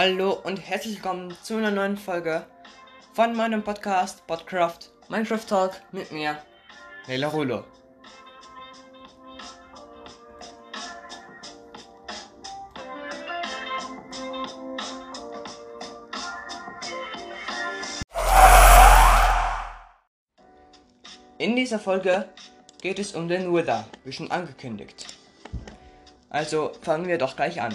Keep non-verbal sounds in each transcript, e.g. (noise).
Hallo und herzlich willkommen zu einer neuen Folge von meinem Podcast Podcraft Minecraft Talk mit mir, Leila Rulo. In dieser Folge geht es um den Wither, wie schon angekündigt. Also fangen wir doch gleich an.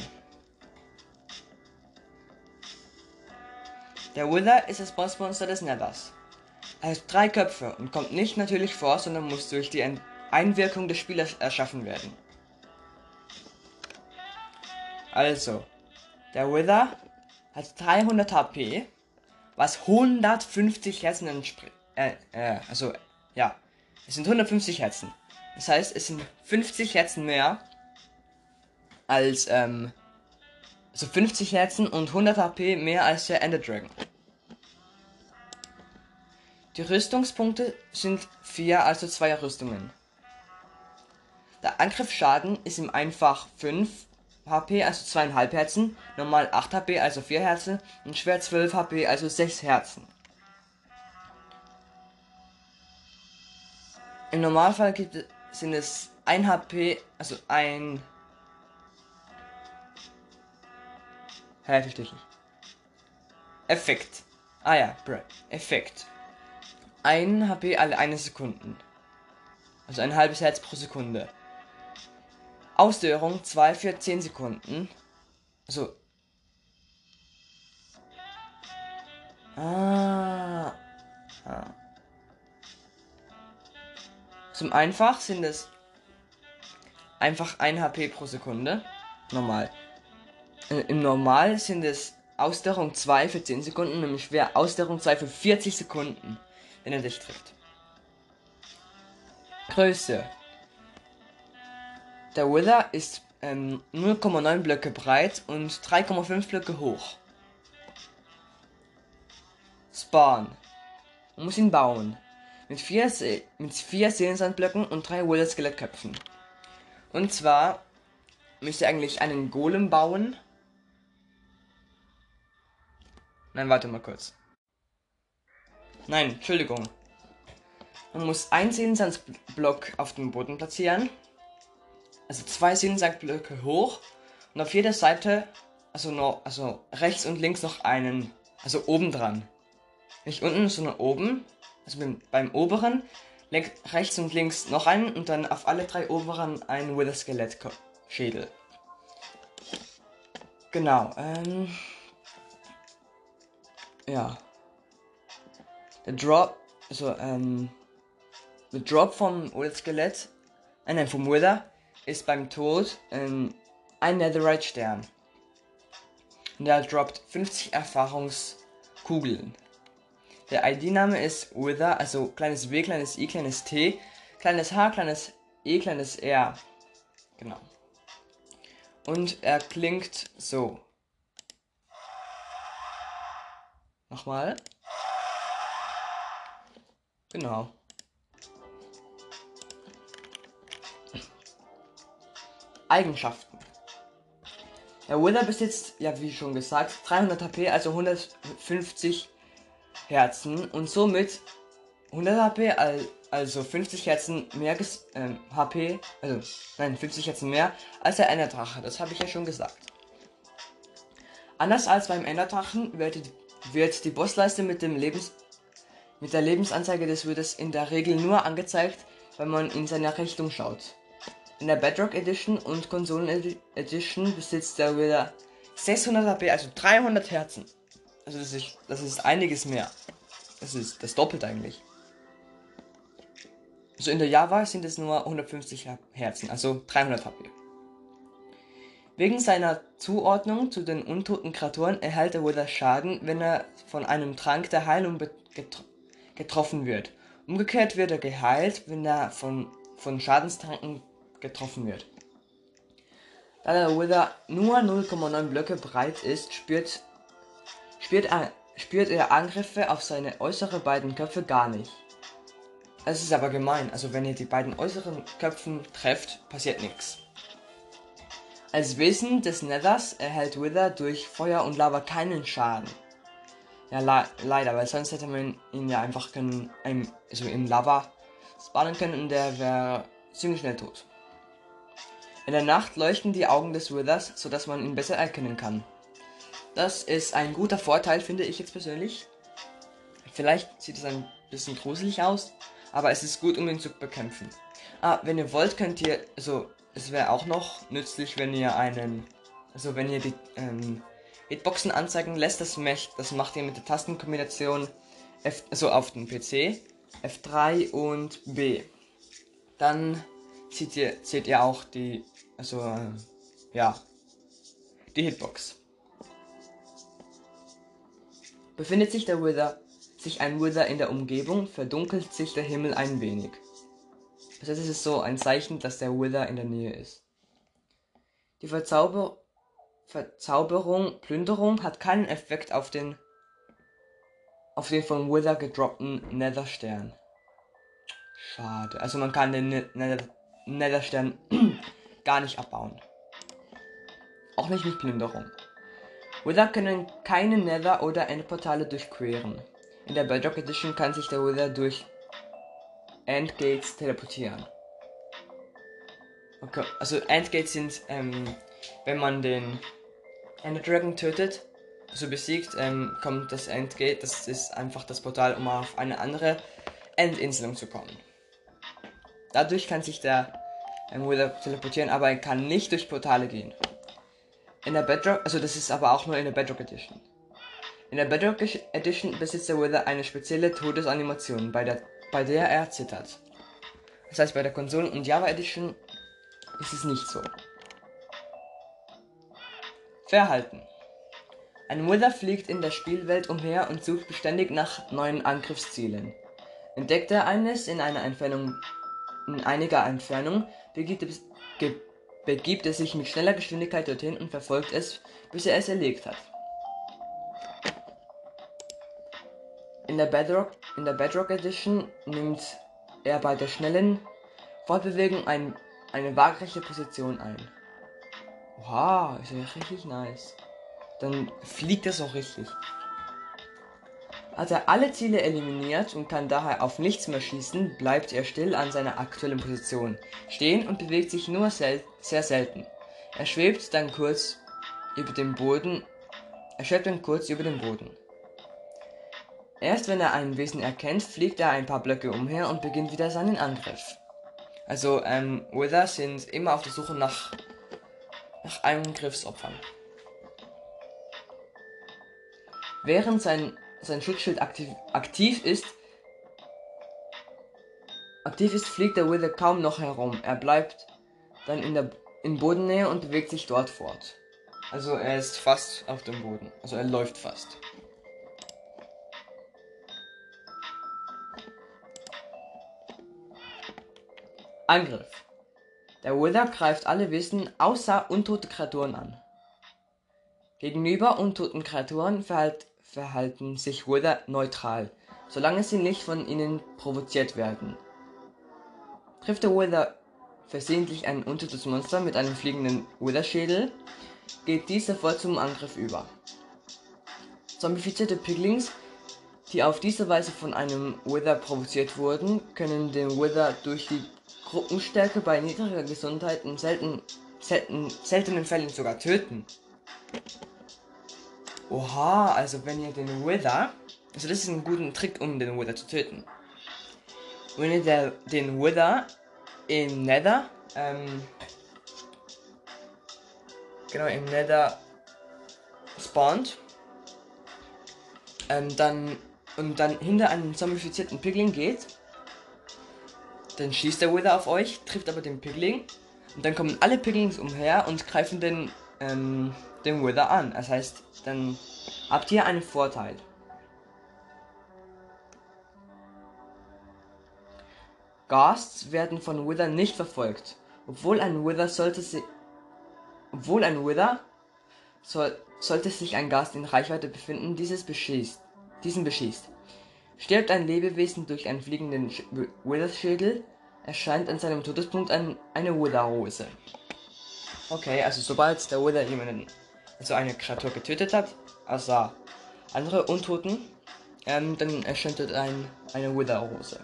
Der Wither ist das Bossmonster des Nethers. Er hat drei Köpfe und kommt nicht natürlich vor, sondern muss durch die Einwirkung des Spielers erschaffen werden. Also, der Wither hat 300 HP, was 150 Herzen entspricht. Äh, äh, also ja, es sind 150 Herzen. Das heißt, es sind 50 Herzen mehr als, ähm, also 50 Herzen und 100 HP mehr als der Ender Dragon. Die Rüstungspunkte sind 4, also 2 Rüstungen. Der Angriffsschaden ist im Einfach 5 HP, also 2,5 Herzen, normal 8 HP, also 4 Herzen und schwer 12 HP, also 6 Herzen. Im Normalfall gibt sind es 1 HP, also ein. Hä, verstehe ich nicht. Effekt. Ah ja, bro. Effekt. 1 HP alle eine Sekunden. Also ein halbes Herz pro Sekunde. Ausdauerung 2 für 10 Sekunden. Also. Ah. ah. Zum Einfach sind es einfach 1 HP pro Sekunde. Normal. Äh, Im Normal sind es Ausdauerung 2 für 10 Sekunden und im Schwer Ausdauerung 2 für 40 Sekunden, wenn er dich trifft. Größe. Der Wither ist ähm, 0,9 Blöcke breit und 3,5 Blöcke hoch. Spawn. Man muss ihn bauen mit vier, Se mit vier Seelensandblöcken und drei Wither Skelettköpfen. Und zwar müsst ihr eigentlich einen Golem bauen. Nein, warte mal kurz. Nein, Entschuldigung. Man muss einen Seelensandblock auf dem Boden platzieren. Also zwei Seelensandblöcke hoch. Und auf jeder Seite, also noch, also rechts und links noch einen. Also oben dran. Nicht unten, sondern oben also beim, beim oberen, rechts und links noch einen und dann auf alle drei oberen ein Wither Skelett Schädel. Genau, ähm. Ja. Der Drop, also, ähm. Der Drop vom Skelett, äh, nein, vom Wither, ist beim Tod ähm, ein Netherite Stern. Und der droppt 50 Erfahrungskugeln. Der ID-Name ist Wither, also kleines W, kleines I, kleines T, kleines H, kleines E, kleines R. Genau. Und er klingt so. Nochmal. Genau. Eigenschaften. Der Wither besitzt, ja wie schon gesagt, 300 HP, also 150 Herzen und somit 100 HP, also 50 Herzen mehr ähm, HP, also nein, 50 Herzen mehr als der Enderdrache. Das habe ich ja schon gesagt. Anders als beim Enderdrachen wird, wird die Bossleiste mit dem Lebens mit der Lebensanzeige des Würdes in der Regel nur angezeigt, wenn man in seine Richtung schaut. In der Bedrock Edition und Konsolen Edition besitzt der Wither 600 HP, also 300 Herzen. Also das ist, das ist einiges mehr. Das ist das Doppelte eigentlich. Also in der Java sind es nur 150 Herzen, also 300 HP. Wegen seiner Zuordnung zu den untoten Kreaturen erhält er wohl das Schaden, wenn er von einem Trank der Heilung getro getroffen wird. Umgekehrt wird er geheilt, wenn er von, von Schadenstranken getroffen wird. Da der Wither nur 0,9 Blöcke breit ist, spürt spürt er, spürt er Angriffe auf seine äußeren beiden Köpfe gar nicht. Es ist aber gemein, also wenn ihr die beiden äußeren Köpfen trefft, passiert nichts. Als Wesen des Nethers erhält Wither durch Feuer und Lava keinen Schaden. Ja, le leider, weil sonst hätte man ihn ja einfach können, ähm, also in Lava spawnen können und der wäre ziemlich schnell tot. In der Nacht leuchten die Augen des Withers, sodass man ihn besser erkennen kann. Das ist ein guter Vorteil, finde ich jetzt persönlich. Vielleicht sieht es ein bisschen gruselig aus, aber es ist gut, um ihn zu bekämpfen. Ah, wenn ihr wollt, könnt ihr, also es wäre auch noch nützlich, wenn ihr einen, also wenn ihr die ähm, Hitboxen anzeigen lässt, das, macht, das macht ihr mit der Tastenkombination F, also auf dem PC, F3 und B. Dann seht ihr, seht ihr auch die, also äh, ja, die Hitbox. Befindet sich der Wither, sich ein Wither in der Umgebung, verdunkelt sich der Himmel ein wenig. Das heißt, es ist so ein Zeichen, dass der Wither in der Nähe ist. Die Verzauber Verzauberung Plünderung hat keinen Effekt auf den auf den von Wither gedroppten Netherstern. Schade. Also man kann den Nether Netherstern (clears throat) gar nicht abbauen. Auch nicht mit Plünderung. Wither können keine Nether- oder Endportale durchqueren. In der Bedrock Edition kann sich der Wither durch Endgates teleportieren. Okay, also Endgates sind, ähm, wenn man den Ender Dragon tötet, also besiegt, ähm, kommt das Endgate. Das ist einfach das Portal, um auf eine andere Endinsel zu kommen. Dadurch kann sich der ähm, Wither teleportieren, aber er kann nicht durch Portale gehen. In der Bedrock, also das ist aber auch nur in der Bedrock Edition. In der Bedrock Edition besitzt der Wither eine spezielle Todesanimation, bei der, bei der er zittert. Das heißt, bei der Konsolen- und Java Edition ist es nicht so. Verhalten. Ein Wither fliegt in der Spielwelt umher und sucht beständig nach neuen Angriffszielen. Entdeckt er eines in einer Entfernung, in einiger Entfernung, begibt es, begibt er sich mit schneller Geschwindigkeit dorthin und verfolgt es, bis er es erlegt hat. In der Bedrock, in der Bedrock Edition nimmt er bei der schnellen Fortbewegung ein, eine waagerechte Position ein. Wow, ist ja richtig nice. Dann fliegt es auch richtig. Hat er alle Ziele eliminiert und kann daher auf nichts mehr schießen, bleibt er still an seiner aktuellen Position stehen und bewegt sich nur sel sehr selten. Er schwebt dann kurz über dem Boden. Er schwebt dann kurz über dem Boden. Erst wenn er ein Wesen erkennt, fliegt er ein paar Blöcke umher und beginnt wieder seinen Angriff. Also, ähm, Wither sind immer auf der Suche nach, nach Angriffsopfern. Während sein sein Schutzschild aktiv, aktiv ist, aktiv ist, fliegt der Wither kaum noch herum. Er bleibt dann in der in Bodennähe und bewegt sich dort fort. Also er ist fast auf dem Boden. Also er läuft fast. Angriff. Der Wither greift alle Wesen außer untote Kreaturen an. Gegenüber untoten Kreaturen verhält verhalten sich Wither neutral, solange sie nicht von ihnen provoziert werden. Trifft der Wither versehentlich ein untotes Monster mit einem fliegenden Wither-Schädel, geht dies sofort zum Angriff über. Zombifizierte Piglings, die auf diese Weise von einem Wither provoziert wurden, können den Wither durch die Gruppenstärke bei niedriger Gesundheit in selten, selten, seltenen Fällen sogar töten. Oha, also wenn ihr den Wither, also das ist ein guter Trick, um den Wither zu töten. Wenn ihr der, den Wither im Nether, ähm, genau im Nether spawnt, ähm, dann und dann hinter einen zombifizierten Pigling geht, dann schießt der Wither auf euch, trifft aber den Pigling und dann kommen alle Piglings umher und greifen den ähm, den Wither an. Das heißt, dann habt ihr einen Vorteil. Ghasts werden von Wither nicht verfolgt, obwohl ein Wither sollte sie, obwohl ein Wither soll, sollte sich ein Gast in Reichweite befinden, dieses beschießt, diesen beschießt. Stirbt ein Lebewesen durch einen fliegenden Wither-Schädel, erscheint an seinem Todespunkt ein, eine Wither-Rose. Okay, also sobald der Wither jemanden, also eine Kreatur getötet hat, also andere Untoten, ähm, dann erscheint ein, eine Wither-Rose.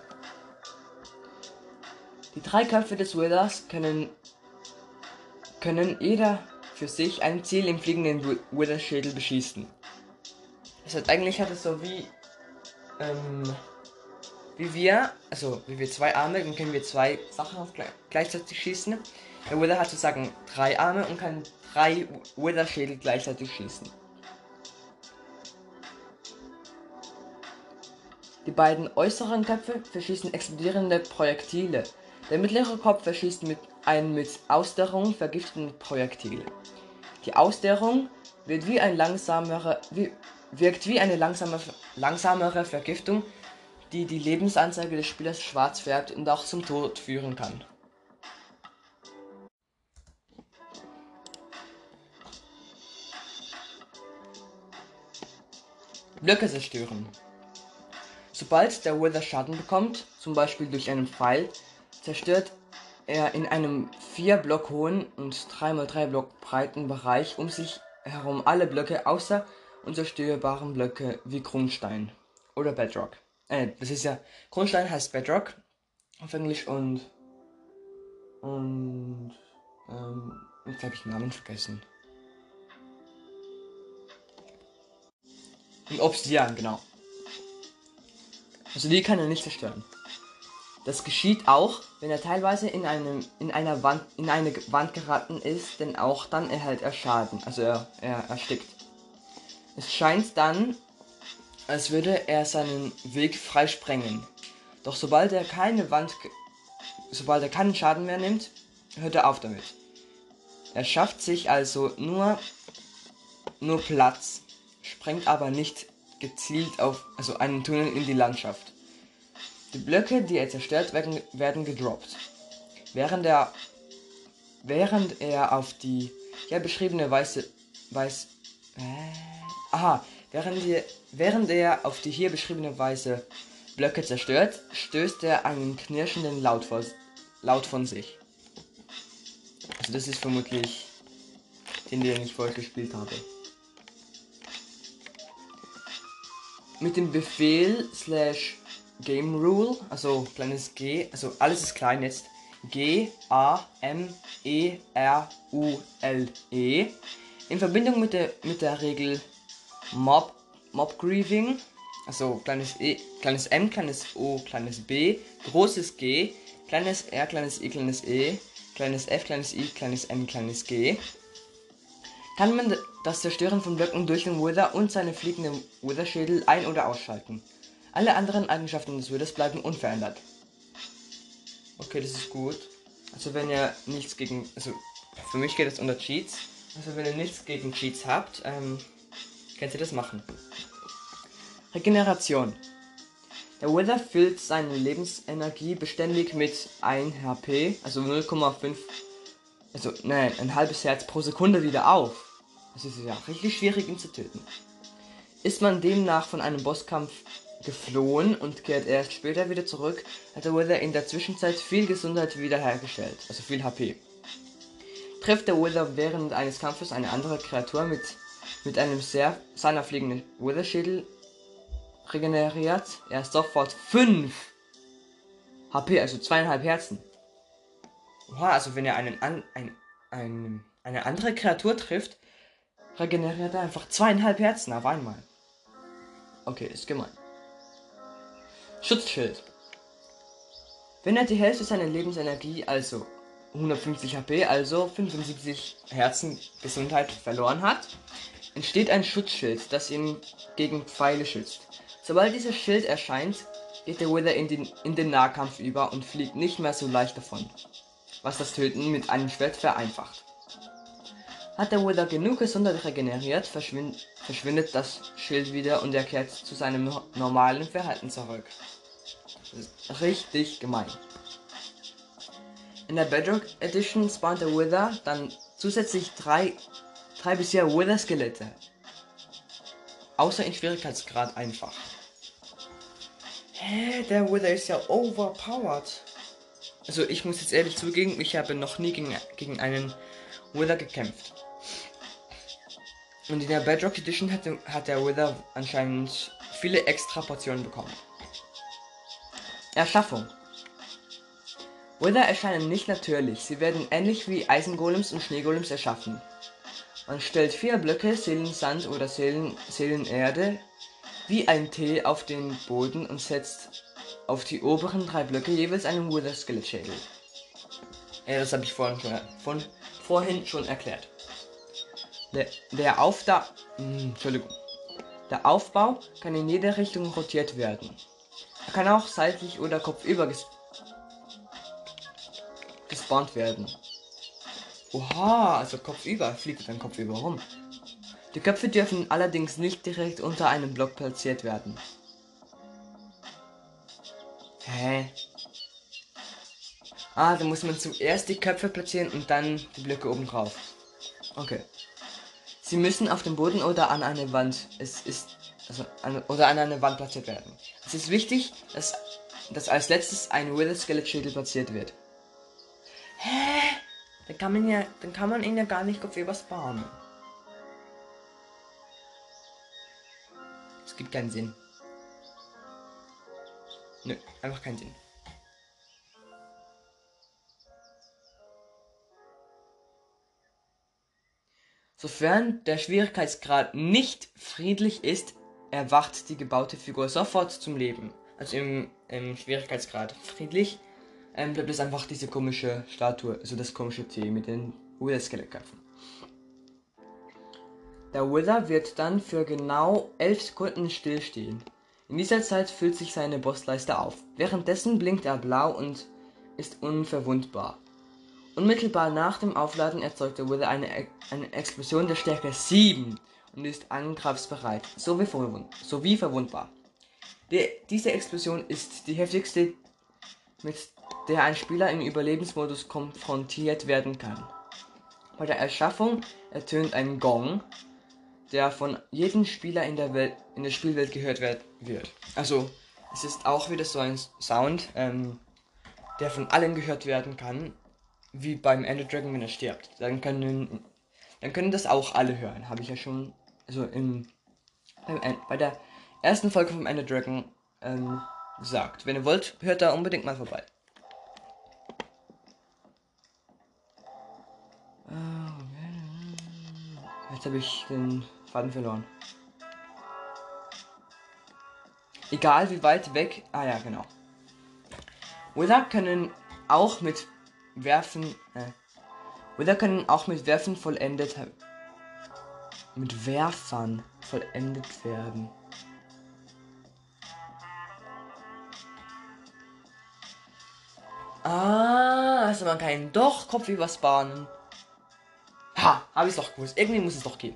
Die drei Köpfe des Withers können, können jeder für sich ein Ziel im fliegenden Wither-Schädel beschießen. Das heißt, eigentlich hat es so wie, ähm, wie wir, also wie wir zwei Arme, dann können wir zwei Sachen auf gleichzeitig schießen. Der Wither hat sozusagen drei Arme und kann drei Wither-Schädel gleichzeitig schießen. Die beiden äußeren Köpfe verschießen explodierende Projektile. Der mittlere Kopf verschießt mit einem mit Ausdauerung vergifteten Projektil. Die Ausdauerung wird wie ein langsamere, wie, wirkt wie eine langsame, langsamere Vergiftung, die die Lebensanzeige des Spielers schwarz färbt und auch zum Tod führen kann. Blöcke zerstören. Sobald der Wither Schaden bekommt, zum Beispiel durch einen Pfeil, zerstört er in einem 4 Block hohen und 3x3 Block breiten Bereich um sich herum alle Blöcke außer unzerstörbaren Blöcke wie Grundstein oder Bedrock. Äh, das ist ja, Grundstein heißt Bedrock auf Englisch und und ähm, jetzt habe ich den Namen vergessen. Und Obsidian, genau. Also die kann er nicht zerstören. Das geschieht auch, wenn er teilweise in, einem, in, einer Wand, in eine Wand geraten ist, denn auch dann erhält er Schaden, also er, er erstickt. Es scheint dann, als würde er seinen Weg frei sprengen. Doch sobald er keine Wand, sobald er keinen Schaden mehr nimmt, hört er auf damit. Er schafft sich also nur, nur Platz, sprengt aber nicht gezielt auf also einen Tunnel in die Landschaft. Die Blöcke, die er zerstört, werden, werden gedroppt. Während er, während er auf die hier beschriebene weiße Weiß, äh, aha, während, die, während er auf die hier beschriebene Weise Blöcke zerstört, stößt er einen knirschenden Laut, vor, Laut von sich. Also das ist vermutlich den, den ich vorher gespielt habe. mit dem Befehl slash Game Rule, also kleines G, also alles ist klein jetzt. G A M E R U L E in Verbindung mit der mit der Regel Mob Mob Grieving, also kleines E, kleines M, kleines O, kleines B, großes G, kleines R, kleines I, kleines E, kleines F, kleines I, kleines M, kleines G kann man das Zerstören von Blöcken durch den Wither und seine fliegenden Wither-Schädel ein- oder ausschalten. Alle anderen Eigenschaften des Withers bleiben unverändert. Okay, das ist gut. Also wenn ihr nichts gegen... Also für mich geht das unter Cheats. Also wenn ihr nichts gegen Cheats habt, ähm, könnt ihr das machen. Regeneration. Der Wither füllt seine Lebensenergie beständig mit 1 HP, also 0,5, also nein, ein halbes Herz pro Sekunde wieder auf. Es ist ja richtig schwierig, ihn zu töten. Ist man demnach von einem Bosskampf geflohen und kehrt erst später wieder zurück, hat der Wither in der Zwischenzeit viel Gesundheit wiederhergestellt, also viel HP. Trifft der Wither während eines Kampfes eine andere Kreatur mit, mit einem sehr seiner fliegenden Wither-Schädel regeneriert er sofort 5 HP, also zweieinhalb Herzen. Oha, also wenn er einen an, ein, ein, eine andere Kreatur trifft, regeneriert er einfach zweieinhalb Herzen auf einmal. Okay, ist gemein. Schutzschild. Wenn er die Hälfte seiner Lebensenergie, also 150 HP, also 75 Herzen Gesundheit verloren hat, entsteht ein Schutzschild, das ihn gegen Pfeile schützt. Sobald dieser Schild erscheint, geht der Wither in den, in den Nahkampf über und fliegt nicht mehr so leicht davon, was das Töten mit einem Schwert vereinfacht. Hat der Wither genug Gesundheit regeneriert, verschwind verschwindet das Schild wieder und er kehrt zu seinem normalen Verhalten zurück. richtig gemein. In der Bedrock Edition spawnt der Wither dann zusätzlich drei, drei bisher Wither-Skelette. Außer in Schwierigkeitsgrad einfach. Hä, der Wither ist ja overpowered. Also ich muss jetzt ehrlich zugeben, ich habe noch nie gegen, gegen einen Wither gekämpft. Und in der Bedrock Edition hat, hat der Wither anscheinend viele extra Portionen bekommen. Erschaffung. Wither erscheinen nicht natürlich, sie werden ähnlich wie Eisengolems und Schneegolems erschaffen. Man stellt vier Blöcke Seelensand oder Seelen, Seelenerde wie ein T auf den Boden und setzt auf die oberen drei Blöcke jeweils einen Wither Skeletschädel. Ja, das habe ich vorhin schon, von, vorhin schon erklärt. Der, der, Aufda hm, Entschuldigung. der Aufbau kann in jede Richtung rotiert werden. Er kann auch seitlich oder kopfüber ges gespawnt werden. Oha, also kopfüber. Fliegt dann kopfüber rum. Die Köpfe dürfen allerdings nicht direkt unter einem Block platziert werden. Hä? Ah, da muss man zuerst die Köpfe platzieren und dann die Blöcke oben drauf. Okay. Sie müssen auf dem Boden oder an eine Wand. Es ist also an, oder an eine Wand platziert werden. Es ist wichtig, dass, dass als letztes ein Wither Skeleton Schädel platziert wird. Hä? Dann kann man ja, dann kann man ihn ja gar nicht auf bauen. Es gibt keinen Sinn. Nö, einfach keinen Sinn. Sofern der Schwierigkeitsgrad nicht friedlich ist, erwacht die gebaute Figur sofort zum Leben. Also im, im Schwierigkeitsgrad friedlich ähm, bleibt es einfach diese komische Statue, also das komische T mit den Wither-Skelettköpfen. Der Wither wird dann für genau 11 Sekunden stillstehen. In dieser Zeit füllt sich seine Bossleiste auf. Währenddessen blinkt er blau und ist unverwundbar. Unmittelbar nach dem Aufladen erzeugt der Wither eine, eine Explosion der Stärke 7 und ist angreifsbereit, sowie, verwund sowie verwundbar. Die, diese Explosion ist die heftigste, mit der ein Spieler im Überlebensmodus konfrontiert werden kann. Bei der Erschaffung ertönt ein Gong, der von jedem Spieler in der, Welt, in der Spielwelt gehört wird. Also es ist auch wieder so ein Sound, ähm, der von allen gehört werden kann, wie beim Ender Dragon, wenn er stirbt. Dann können, dann können das auch alle hören. Habe ich ja schon, also im, beim, bei der ersten Folge vom Ender Dragon ähm, gesagt. Wenn ihr wollt, hört da unbedingt mal vorbei. Jetzt habe ich den Faden verloren. Egal wie weit weg. Ah ja, genau. Wither können auch mit Werfen. Äh, Wither können auch mit Werfen vollendet. Mit Werfern vollendet werden. Ah, also man kann doch Kopf überspawnen. Ha, habe ich doch gewusst. Irgendwie muss es doch gehen.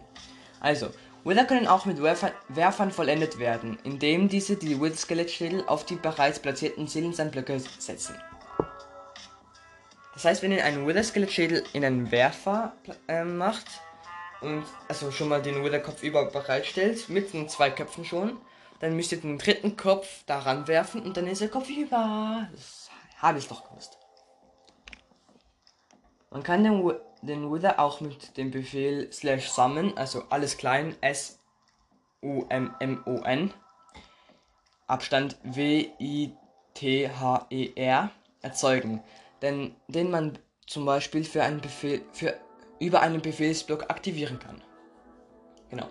Also, Wither können auch mit Werfer Werfern vollendet werden, indem diese die Wither Skelettschädel auf die bereits platzierten Seelensandblöcke setzen. Das heißt, wenn ihr einen Wither Skelettschädel in einen Werfer äh, macht und also schon mal den Wither Kopf über bereitstellt, mit den zwei Köpfen schon, dann müsst ihr den dritten Kopf daran werfen und dann ist der Kopf über. Das habe ich doch gewusst. Man kann den den Wither auch mit dem Befehl slash summon, also alles klein, S U M M O N, Abstand W I T H E R erzeugen, denn den man zum Beispiel für einen Befehl für über einen Befehlsblock aktivieren kann. Genau.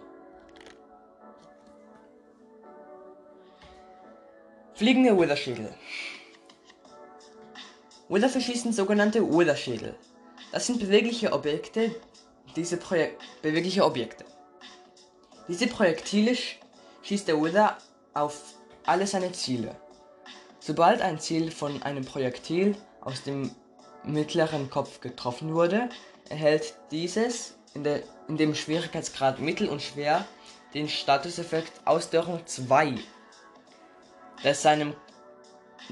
Fliegende Wither-Schädel. Wither verschießen sogenannte Wither-Schädel. Das sind bewegliche Objekte, diese Projek bewegliche Objekte. Diese Projektile schießt der Wither auf alle seine Ziele. Sobald ein Ziel von einem Projektil aus dem mittleren Kopf getroffen wurde, erhält dieses in, der, in dem Schwierigkeitsgrad Mittel und Schwer den Statuseffekt Ausdörrung 2, der seinem,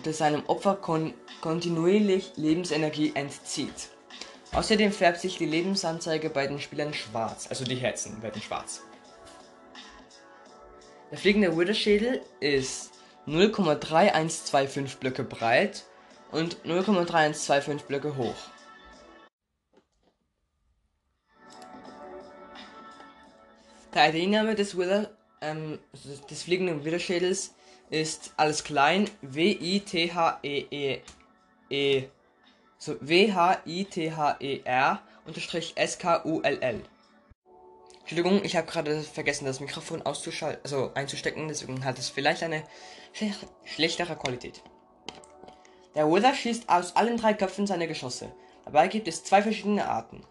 der seinem Opfer kon kontinuierlich Lebensenergie entzieht. Außerdem färbt sich die Lebensanzeige bei den Spielern schwarz, also die Herzen werden schwarz. Der fliegende Wither-Schädel ist 0,3125 Blöcke breit und 0,3125 Blöcke hoch. Der ID-Name des ähm, des fliegenden Witherschädels ist alles klein W-I-T-H-E-E E so W-H-I-T-H-E-R unterstrich S-K-U-L-L. Entschuldigung, ich habe gerade vergessen, das Mikrofon auszuschalten, also einzustecken, deswegen hat es vielleicht eine schlechtere Qualität. Der Wither schießt aus allen drei Köpfen seine Geschosse. Dabei gibt es zwei verschiedene Arten.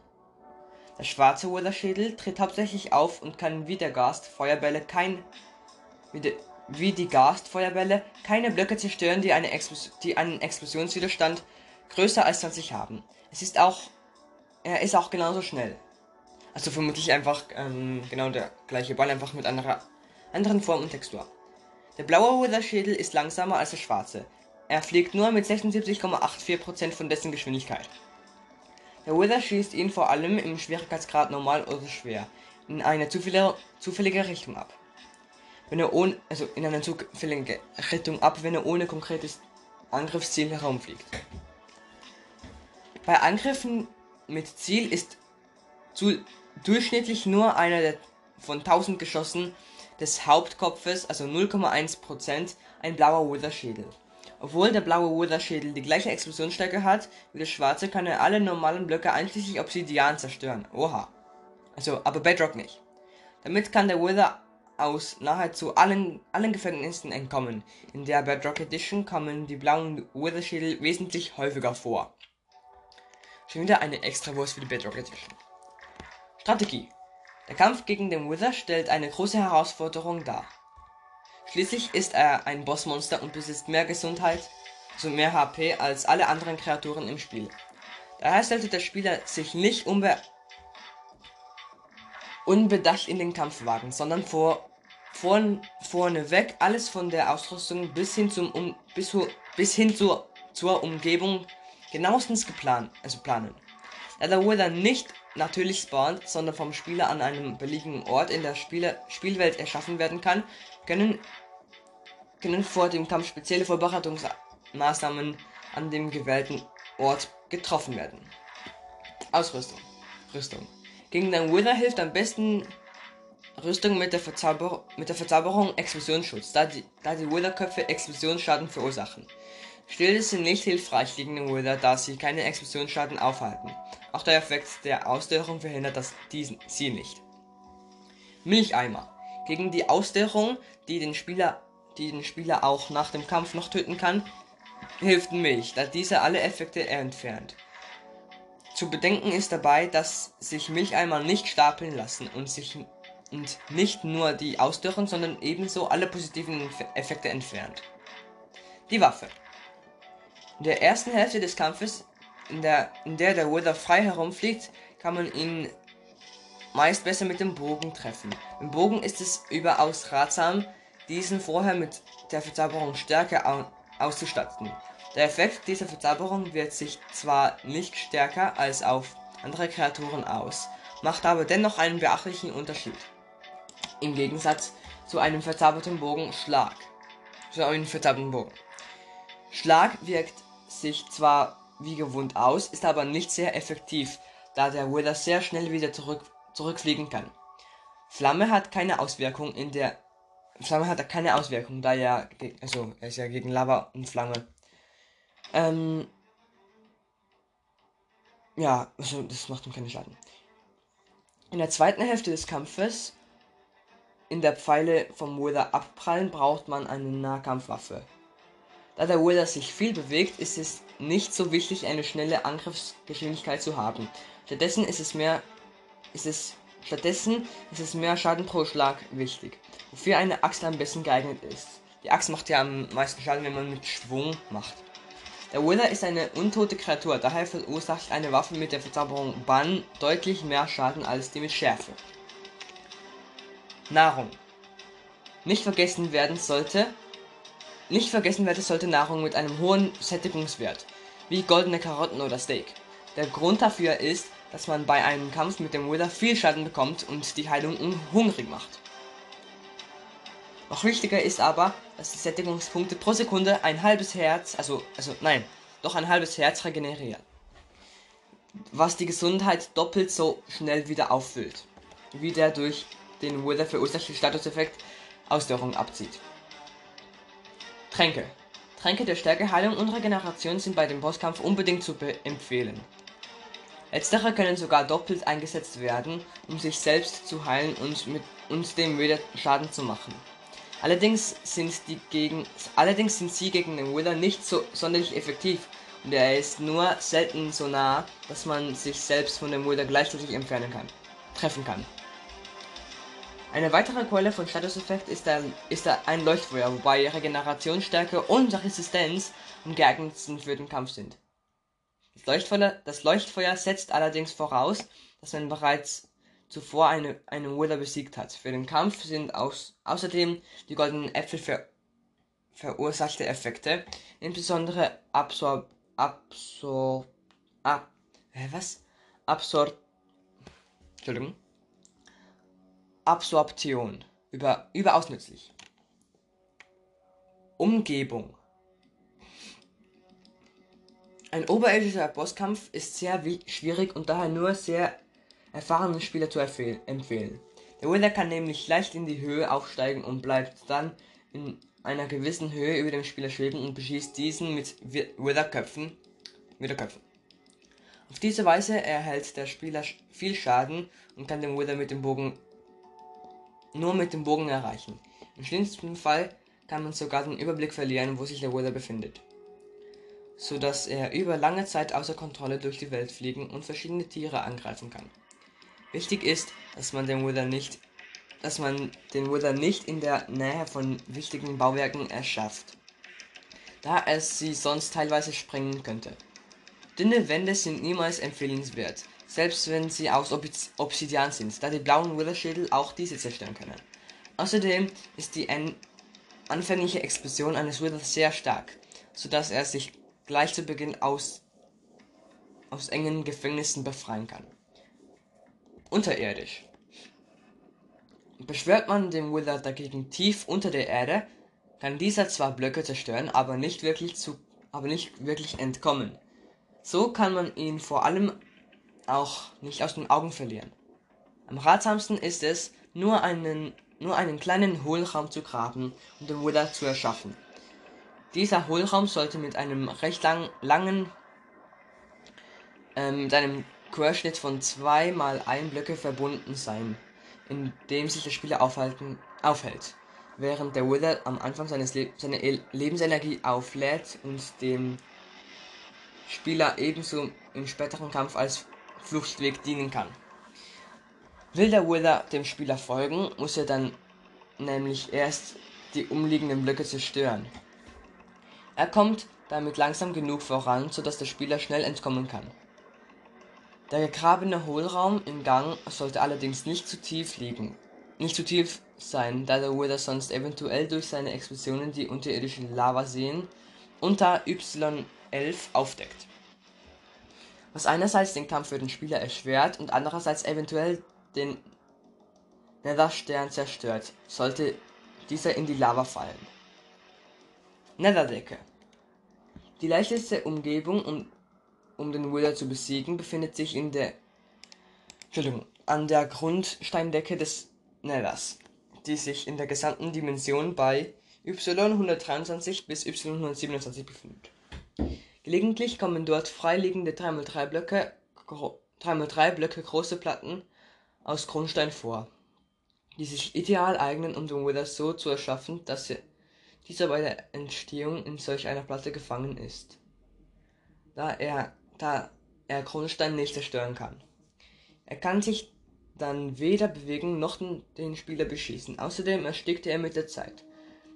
Der schwarze Wither-Schädel tritt hauptsächlich auf und kann wie der Gast-Feuerbälle kein wie, de, wie die Gast-Feuerbälle keine Blöcke zerstören, die, eine Explos die einen Explosionswiderstand größer als 20 haben. Es ist auch er ist auch genauso schnell. Also vermutlich einfach ähm, genau der gleiche Ball, einfach mit anderer anderen Form und Textur. Der blaue Wither-Schädel ist langsamer als der schwarze. Er fliegt nur mit 76,84% von dessen Geschwindigkeit. Der Wither schießt ihn vor allem im Schwierigkeitsgrad normal oder schwer in eine zufällige, zufällige Richtung ab. Wenn er ohne, also in eine zufällige Richtung ab, wenn er ohne konkretes Angriffsziel herumfliegt. Bei Angriffen mit Ziel ist zu, durchschnittlich nur einer der von 1000 Geschossen des Hauptkopfes, also 0,1%, ein blauer Wither-Schädel. Obwohl der blaue Wither-Schädel die gleiche Explosionsstärke hat wie der schwarze, kann er alle normalen Blöcke einschließlich Obsidian zerstören. Oha. Also, aber Bedrock nicht. Damit kann der Wither aus nahezu allen, allen Gefängnissen entkommen. In der Bedrock Edition kommen die blauen Wither-Schädel wesentlich häufiger vor. Schon wieder eine Extrawurst für die Bedrock Edition. Strategie. Der Kampf gegen den Wither stellt eine große Herausforderung dar. Schließlich ist er ein Bossmonster und besitzt mehr Gesundheit, also mehr HP, als alle anderen Kreaturen im Spiel. Daher sollte der Spieler sich nicht unbe unbedacht in den Kampf wagen, sondern vor, vor, vorneweg alles von der Ausrüstung bis hin, zum um, bis, bis hin zur, zur Umgebung genauestens geplant, also planen. Da der Wither nicht natürlich spawnt, sondern vom Spieler an einem beliebigen Ort in der Spiele Spielwelt erschaffen werden kann, können, können vor dem Kampf spezielle Vorbereitungsmaßnahmen an dem gewählten Ort getroffen werden. Ausrüstung. Rüstung. Gegen den Wither hilft am besten Rüstung mit der, Verzauber mit der Verzauberung Explosionsschutz, da die, da die Wither-Köpfe Explosionsschaden verursachen. Schilde sind nicht hilfreich gegen den Wither, da sie keine Explosionsschaden aufhalten. Auch der Effekt der Ausdörrung verhindert das diesen, sie nicht. Milcheimer. Gegen die Ausdörrung, die den Spieler, die den Spieler auch nach dem Kampf noch töten kann, hilft Milch, da diese alle Effekte entfernt. Zu bedenken ist dabei, dass sich Milcheimer nicht stapeln lassen und sich und nicht nur die Ausdörrung, sondern ebenso alle positiven Effekte entfernt. Die Waffe. In der ersten Hälfte des Kampfes, in der, in der der Wither frei herumfliegt, kann man ihn meist besser mit dem Bogen treffen. Im Bogen ist es überaus ratsam, diesen vorher mit der Verzauberung Stärke auszustatten. Der Effekt dieser Verzauberung wird sich zwar nicht stärker als auf andere Kreaturen aus, macht aber dennoch einen beachtlichen Unterschied. Im Gegensatz zu einem verzauberten Bogen Schlag. Zu einem verzauberten Bogen. Schlag wirkt sich zwar wie gewohnt aus, ist aber nicht sehr effektiv, da der Wither sehr schnell wieder zurück, zurückfliegen kann. Flamme hat keine Auswirkung in der Flamme hat keine Auswirkung, da er also er ist ja gegen Lava und Flamme. Ähm, ja, also das macht ihm keine Schaden. In der zweiten Hälfte des Kampfes, in der Pfeile vom Wither abprallen, braucht man eine Nahkampfwaffe. Da der Wither sich viel bewegt, ist es nicht so wichtig, eine schnelle Angriffsgeschwindigkeit zu haben. Stattdessen ist es mehr, ist es, stattdessen ist es mehr Schaden pro Schlag wichtig, wofür eine Axt am besten geeignet ist. Die Axt macht ja am meisten Schaden, wenn man mit Schwung macht. Der Wither ist eine untote Kreatur, daher verursacht eine Waffe mit der Verzauberung Bann deutlich mehr Schaden als die mit Schärfe. Nahrung. Nicht vergessen werden sollte, nicht vergessen werden sollte Nahrung mit einem hohen Sättigungswert, wie goldene Karotten oder Steak. Der Grund dafür ist, dass man bei einem Kampf mit dem Wither viel Schaden bekommt und die Heilung hungrig macht. Noch wichtiger ist aber, dass die Sättigungspunkte pro Sekunde ein halbes Herz, also, also nein, doch ein halbes Herz regenerieren, was die Gesundheit doppelt so schnell wieder auffüllt, wie der durch den Wither verursachte Statuseffekt Ausdauerung abzieht. Tränke. Tränke der Stärkeheilung und Regeneration sind bei dem Bosskampf unbedingt zu empfehlen. Letztere können sogar doppelt eingesetzt werden, um sich selbst zu heilen und, mit, und dem Wither Schaden zu machen. Allerdings sind, die gegen, allerdings sind sie gegen den Wither nicht so sonderlich effektiv und er ist nur selten so nah, dass man sich selbst von dem Wither gleichzeitig entfernen kann, treffen kann. Eine weitere Quelle von Statuseffekt ist, der, ist ein Leuchtfeuer, wobei Regenerationsstärke und Resistenz am geeignetsten für den Kampf sind. Das Leuchtfeuer, das Leuchtfeuer setzt allerdings voraus, dass man bereits zuvor eine, einen Wither besiegt hat. Für den Kampf sind aus, außerdem die goldenen Äpfel ver, verursachte Effekte, insbesondere Absor... Absor... Ab... Hä, was? Absor... Entschuldigung Absorption über, überaus nützlich. Umgebung. Ein oberirdischer Bosskampf ist sehr schwierig und daher nur sehr erfahrenen Spieler zu empfehlen. Der Wither kann nämlich leicht in die Höhe aufsteigen und bleibt dann in einer gewissen Höhe über dem Spieler schweben und beschießt diesen mit Witherköpfen. Witherköpfen. Auf diese Weise erhält der Spieler viel Schaden und kann den Wither mit dem Bogen nur mit dem Bogen erreichen. Im schlimmsten Fall kann man sogar den Überblick verlieren, wo sich der Wither befindet, so dass er über lange Zeit außer Kontrolle durch die Welt fliegen und verschiedene Tiere angreifen kann. Wichtig ist, dass man den Wither nicht, dass man den Wither nicht in der Nähe von wichtigen Bauwerken erschafft, da es sie sonst teilweise sprengen könnte. Dünne Wände sind niemals empfehlenswert, selbst wenn sie aus Obsidian sind, da die blauen Wither-Schädel auch diese zerstören können. Außerdem ist die anfängliche Explosion eines Withers sehr stark, sodass er sich gleich zu Beginn aus, aus engen Gefängnissen befreien kann. Unterirdisch. Beschwört man den Wither dagegen tief unter der Erde, kann dieser zwar Blöcke zerstören, aber nicht wirklich zu, aber nicht wirklich entkommen. So kann man ihn vor allem auch nicht aus den Augen verlieren. Am ratsamsten ist es, nur einen, nur einen kleinen Hohlraum zu graben und den Wither zu erschaffen. Dieser Hohlraum sollte mit einem recht lang, langen, ähm, mit einem Querschnitt von 2 mal 1 Blöcke verbunden sein, in dem sich der Spieler aufhalten, aufhält, während der Wither am Anfang seines Le seine Lebensenergie auflädt und dem Spieler ebenso im späteren Kampf als Fluchtweg dienen kann. Will der Wither dem Spieler folgen, muss er dann nämlich erst die umliegenden Blöcke zerstören. Er kommt damit langsam genug voran, sodass der Spieler schnell entkommen kann. Der gegrabene Hohlraum im Gang sollte allerdings nicht zu tief liegen, nicht zu tief sein, da der Wither sonst eventuell durch seine Explosionen die unterirdische Lavaseen unter Y11 aufdeckt was einerseits den Kampf für den Spieler erschwert und andererseits eventuell den Netherstern zerstört, sollte dieser in die Lava fallen. Netherdecke. Die leichteste Umgebung, um, um den Wither zu besiegen, befindet sich in der Entschuldigung, an der Grundsteindecke des Nethers, die sich in der gesamten Dimension bei y123 bis y127 befindet. Gelegentlich kommen dort freiliegende 3x3 Blöcke, 3x3 Blöcke große Platten aus Grundstein vor, die sich ideal eignen, um den Wither so zu erschaffen, dass dieser bei der Entstehung in solch einer Platte gefangen ist, da er, da er Grundstein nicht zerstören kann. Er kann sich dann weder bewegen noch den Spieler beschießen. Außerdem erstickt er mit der Zeit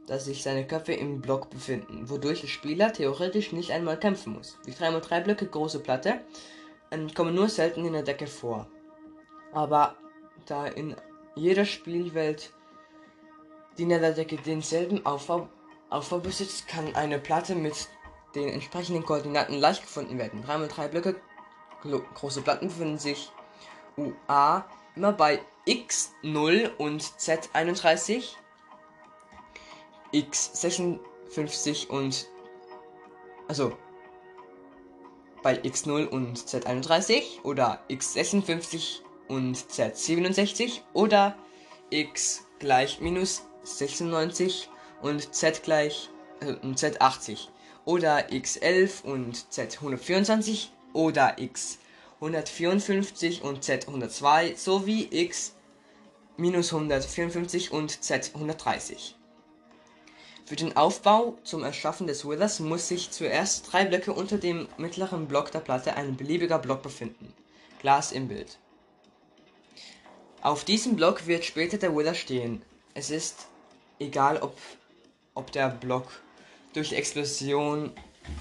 dass sich seine Köpfe im Block befinden, wodurch der Spieler theoretisch nicht einmal kämpfen muss. Die 3x3 Blöcke große Platte ähm, kommen nur selten in der Decke vor. Aber da in jeder Spielwelt die Netherdecke denselben Aufbau, Aufbau besitzt, kann eine Platte mit den entsprechenden Koordinaten leicht gefunden werden. 3x3 Blöcke große Platten befinden sich UA immer bei X0 und Z31 x56 und also bei x0 und z31 oder x56 und z67 oder x gleich minus 96 und z gleich äh, z80 oder x11 und z124 oder x 154 und z 102 sowie x minus 154 und z 130. Für den Aufbau zum Erschaffen des Withers muss sich zuerst drei Blöcke unter dem mittleren Block der Platte ein beliebiger Block befinden. Glas im Bild. Auf diesem Block wird später der Wither stehen. Es ist egal, ob, ob der Block durch die Explosion,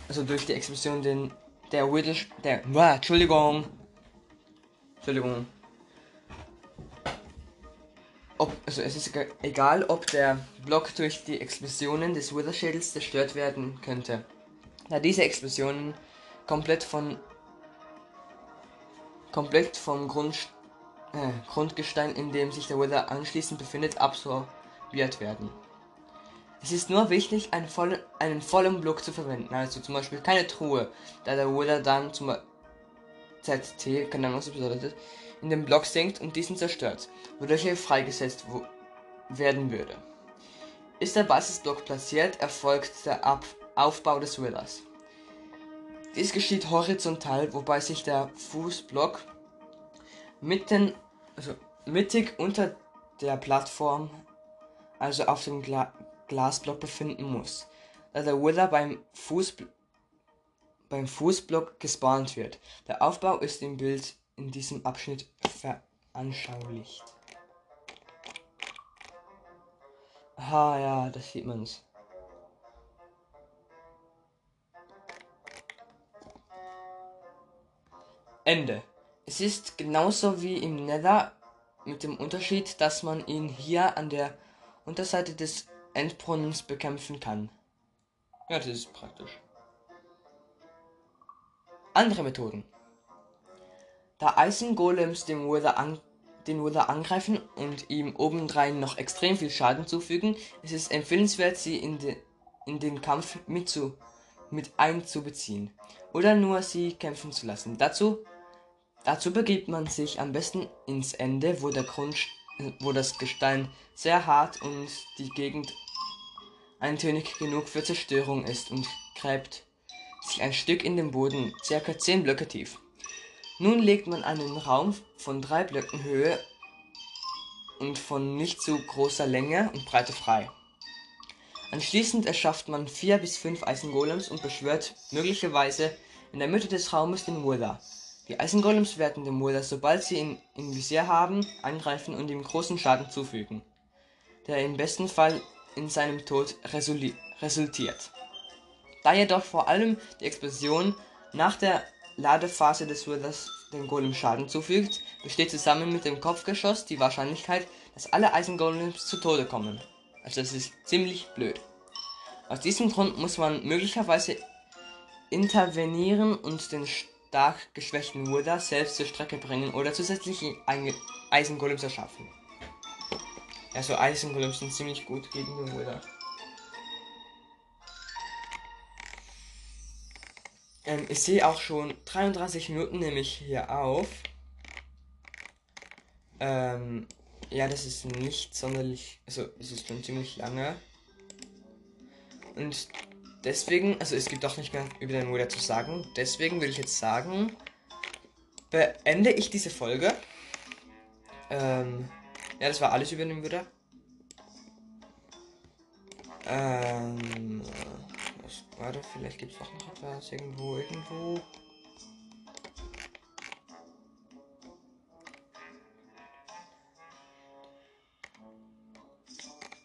also durch die Explosion den, der Wither, der, Entschuldigung, Entschuldigung, ob, also es ist egal, ob der Block durch die Explosionen des Wither-Schädels zerstört werden könnte, da diese Explosionen komplett von komplett vom Grund, äh, Grundgestein, in dem sich der Wither anschließend befindet, absorbiert werden. Es ist nur wichtig, einen vollen, einen vollen Block zu verwenden, also zum Beispiel keine Truhe, da der Wither dann zum ZT, keine Ahnung, was das bedeutet, in den Block sinkt und diesen zerstört, wodurch er freigesetzt werden würde. Ist der Basisblock platziert, erfolgt der Ab Aufbau des Withers. Dies geschieht horizontal, wobei sich der Fußblock mitten, also mittig unter der Plattform, also auf dem Gla Glasblock befinden muss, da der Wither beim, Fuß, beim Fußblock gespawnt wird. Der Aufbau ist im Bild in diesem Abschnitt veranschaulicht. Aha, ja, das sieht man's. Ende. Es ist genauso wie im Nether mit dem Unterschied, dass man ihn hier an der Unterseite des Endbrunnens bekämpfen kann. Ja, das ist praktisch. Andere Methoden. Da Eisengolems dem Wither den Wither angreifen und ihm obendrein noch extrem viel Schaden zufügen, ist es empfehlenswert, sie in, de, in den Kampf mit, zu, mit einzubeziehen oder nur sie kämpfen zu lassen. Dazu, dazu begibt man sich am besten ins Ende, wo der Grund, wo das Gestein sehr hart und die Gegend eintönig genug für Zerstörung ist und gräbt sich ein Stück in den Boden, circa 10 Blöcke tief. Nun legt man einen Raum von drei Blöcken Höhe und von nicht zu großer Länge und Breite frei. Anschließend erschafft man vier bis fünf Eisengolems und beschwört möglicherweise in der Mitte des Raumes den Wither. Die Eisengolems werden dem Wither, sobald sie ihn im Visier haben, angreifen und ihm großen Schaden zufügen, der im besten Fall in seinem Tod resultiert. Da jedoch vor allem die Explosion nach der Ladephase des Withers dem Golem Schaden zufügt, besteht zusammen mit dem Kopfgeschoss die Wahrscheinlichkeit, dass alle Eisengolems zu Tode kommen. Also das ist ziemlich blöd. Aus diesem Grund muss man möglicherweise intervenieren und den stark geschwächten Wither selbst zur Strecke bringen oder zusätzliche Eisengolems erschaffen. Also Eisengolems sind ziemlich gut gegen den Wither. Ähm, ich sehe auch schon 33 Minuten nehme ich hier auf. Ähm, ja, das ist nicht sonderlich, also es ist schon ziemlich lange. Und deswegen, also es gibt auch nicht mehr über den Wither zu sagen. Deswegen würde ich jetzt sagen, beende ich diese Folge. Ähm, ja, das war alles über den Wither. Ähm, Warte, vielleicht gibt es auch noch etwas irgendwo, irgendwo.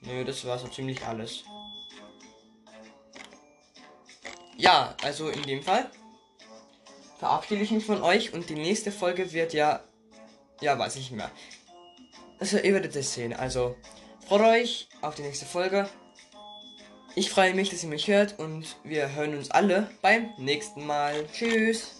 Nö, das war so ziemlich alles. Ja, also in dem Fall verabschiede ich mich von euch und die nächste Folge wird ja, ja, weiß ich nicht mehr. Also ihr werdet es sehen. Also freut euch auf die nächste Folge. Ich freue mich, dass ihr mich hört und wir hören uns alle beim nächsten Mal. Tschüss.